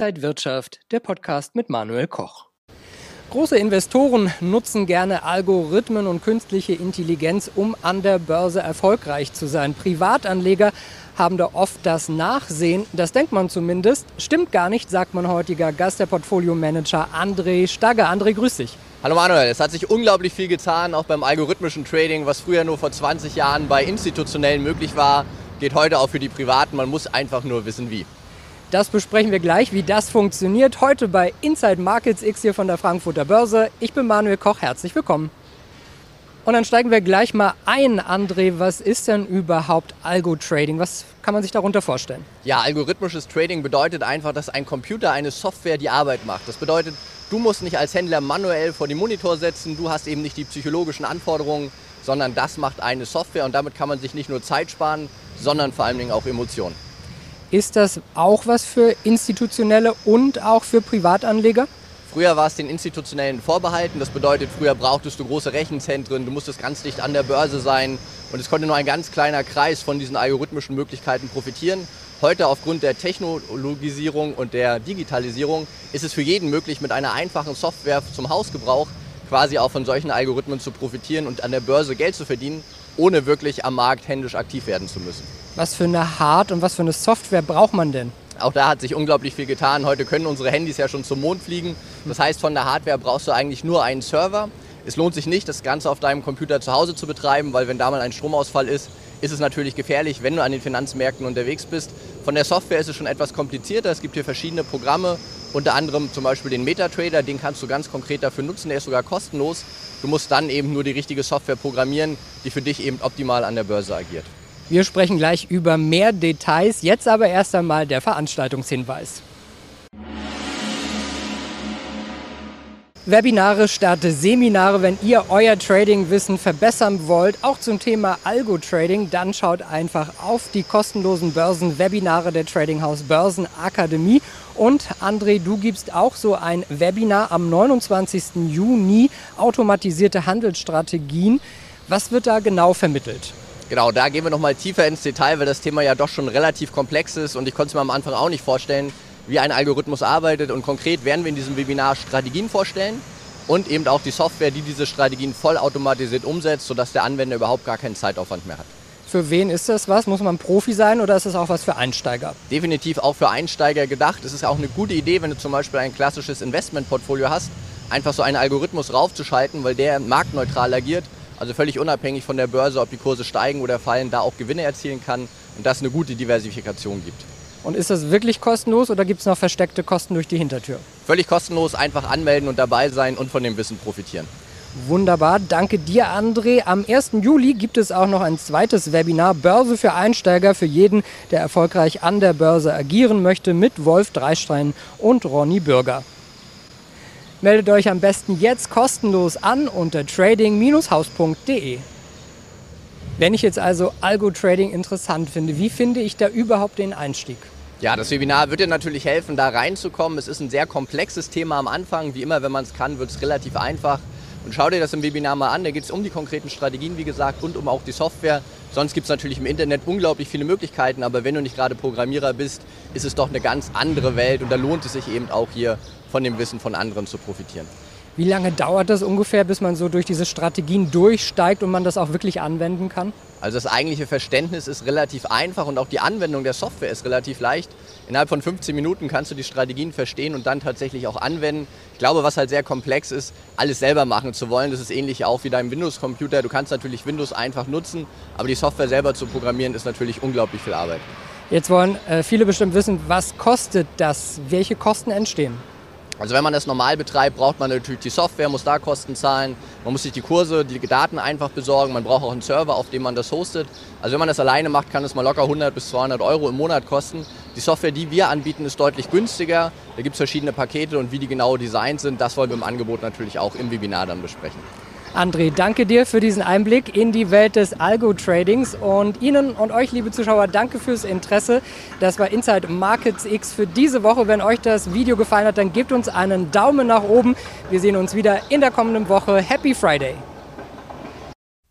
Inside Wirtschaft, der Podcast mit Manuel Koch. Große Investoren nutzen gerne Algorithmen und künstliche Intelligenz, um an der Börse erfolgreich zu sein. Privatanleger haben da oft das Nachsehen, das denkt man zumindest. Stimmt gar nicht, sagt mein heutiger Gast, der Portfolio-Manager André Stagger. André, grüß dich. Hallo Manuel, es hat sich unglaublich viel getan, auch beim algorithmischen Trading, was früher nur vor 20 Jahren bei Institutionellen möglich war, geht heute auch für die Privaten. Man muss einfach nur wissen, wie. Das besprechen wir gleich, wie das funktioniert. Heute bei Inside Markets X hier von der Frankfurter Börse. Ich bin Manuel Koch, herzlich willkommen. Und dann steigen wir gleich mal ein, André. Was ist denn überhaupt Algo-Trading? Was kann man sich darunter vorstellen? Ja, algorithmisches Trading bedeutet einfach, dass ein Computer, eine Software die Arbeit macht. Das bedeutet, du musst nicht als Händler manuell vor den Monitor setzen, du hast eben nicht die psychologischen Anforderungen, sondern das macht eine Software und damit kann man sich nicht nur Zeit sparen, sondern vor allen Dingen auch Emotionen. Ist das auch was für institutionelle und auch für Privatanleger? Früher war es den Institutionellen vorbehalten. Das bedeutet, früher brauchtest du große Rechenzentren, du musstest ganz dicht an der Börse sein und es konnte nur ein ganz kleiner Kreis von diesen algorithmischen Möglichkeiten profitieren. Heute aufgrund der Technologisierung und der Digitalisierung ist es für jeden möglich, mit einer einfachen Software zum Hausgebrauch quasi auch von solchen Algorithmen zu profitieren und an der Börse Geld zu verdienen, ohne wirklich am Markt händisch aktiv werden zu müssen. Was für eine Hard- und was für eine Software braucht man denn? Auch da hat sich unglaublich viel getan. Heute können unsere Handys ja schon zum Mond fliegen. Das heißt, von der Hardware brauchst du eigentlich nur einen Server. Es lohnt sich nicht, das Ganze auf deinem Computer zu Hause zu betreiben, weil wenn da mal ein Stromausfall ist, ist es natürlich gefährlich, wenn du an den Finanzmärkten unterwegs bist. Von der Software ist es schon etwas komplizierter. Es gibt hier verschiedene Programme, unter anderem zum Beispiel den MetaTrader, den kannst du ganz konkret dafür nutzen, der ist sogar kostenlos. Du musst dann eben nur die richtige Software programmieren, die für dich eben optimal an der Börse agiert. Wir sprechen gleich über mehr Details, jetzt aber erst einmal der Veranstaltungshinweis. Webinare statt Seminare. Wenn ihr euer Trading-Wissen verbessern wollt, auch zum Thema Algo-Trading, dann schaut einfach auf die kostenlosen Börsen-Webinare der Trading House Börsenakademie. Und André, du gibst auch so ein Webinar am 29. Juni, automatisierte Handelsstrategien. Was wird da genau vermittelt? Genau, da gehen wir nochmal tiefer ins Detail, weil das Thema ja doch schon relativ komplex ist und ich konnte es mir am Anfang auch nicht vorstellen, wie ein Algorithmus arbeitet. Und konkret werden wir in diesem Webinar Strategien vorstellen und eben auch die Software, die diese Strategien vollautomatisiert umsetzt, sodass der Anwender überhaupt gar keinen Zeitaufwand mehr hat. Für wen ist das was? Muss man Profi sein oder ist das auch was für Einsteiger? Definitiv auch für Einsteiger gedacht. Es ist auch eine gute Idee, wenn du zum Beispiel ein klassisches Investmentportfolio hast, einfach so einen Algorithmus raufzuschalten, weil der marktneutral agiert also völlig unabhängig von der Börse, ob die Kurse steigen oder fallen, da auch Gewinne erzielen kann und das eine gute Diversifikation gibt. Und ist das wirklich kostenlos oder gibt es noch versteckte Kosten durch die Hintertür? Völlig kostenlos, einfach anmelden und dabei sein und von dem Wissen profitieren. Wunderbar, danke dir André. Am 1. Juli gibt es auch noch ein zweites Webinar Börse für Einsteiger für jeden, der erfolgreich an der Börse agieren möchte mit Wolf Dreistein und Ronny Bürger. Meldet euch am besten jetzt kostenlos an unter trading-haus.de. Wenn ich jetzt also Algo-Trading interessant finde, wie finde ich da überhaupt den Einstieg? Ja, das Webinar wird dir natürlich helfen, da reinzukommen. Es ist ein sehr komplexes Thema am Anfang. Wie immer, wenn man es kann, wird es relativ einfach. Und schau dir das im Webinar mal an. Da geht es um die konkreten Strategien, wie gesagt, und um auch die Software. Sonst gibt es natürlich im Internet unglaublich viele Möglichkeiten, aber wenn du nicht gerade Programmierer bist, ist es doch eine ganz andere Welt und da lohnt es sich eben auch hier von dem Wissen von anderen zu profitieren. Wie lange dauert das ungefähr, bis man so durch diese Strategien durchsteigt und man das auch wirklich anwenden kann? Also das eigentliche Verständnis ist relativ einfach und auch die Anwendung der Software ist relativ leicht. Innerhalb von 15 Minuten kannst du die Strategien verstehen und dann tatsächlich auch anwenden. Ich glaube, was halt sehr komplex ist, alles selber machen zu wollen, das ist ähnlich auch wie deinem Windows-Computer. Du kannst natürlich Windows einfach nutzen, aber die Software selber zu programmieren ist natürlich unglaublich viel Arbeit. Jetzt wollen äh, viele bestimmt wissen, was kostet das? Welche Kosten entstehen? Also wenn man das normal betreibt, braucht man natürlich die Software, muss da Kosten zahlen, man muss sich die Kurse, die Daten einfach besorgen, man braucht auch einen Server, auf dem man das hostet. Also wenn man das alleine macht, kann es mal locker 100 bis 200 Euro im Monat kosten. Die Software, die wir anbieten, ist deutlich günstiger. Da gibt es verschiedene Pakete und wie die genau designt sind, das wollen wir im Angebot natürlich auch im Webinar dann besprechen. André, danke dir für diesen Einblick in die Welt des Algo-Tradings und Ihnen und euch, liebe Zuschauer, danke fürs Interesse. Das war Inside Markets X für diese Woche. Wenn euch das Video gefallen hat, dann gebt uns einen Daumen nach oben. Wir sehen uns wieder in der kommenden Woche. Happy Friday!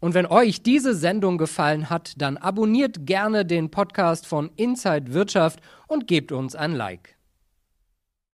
Und wenn euch diese Sendung gefallen hat, dann abonniert gerne den Podcast von Inside Wirtschaft und gebt uns ein Like.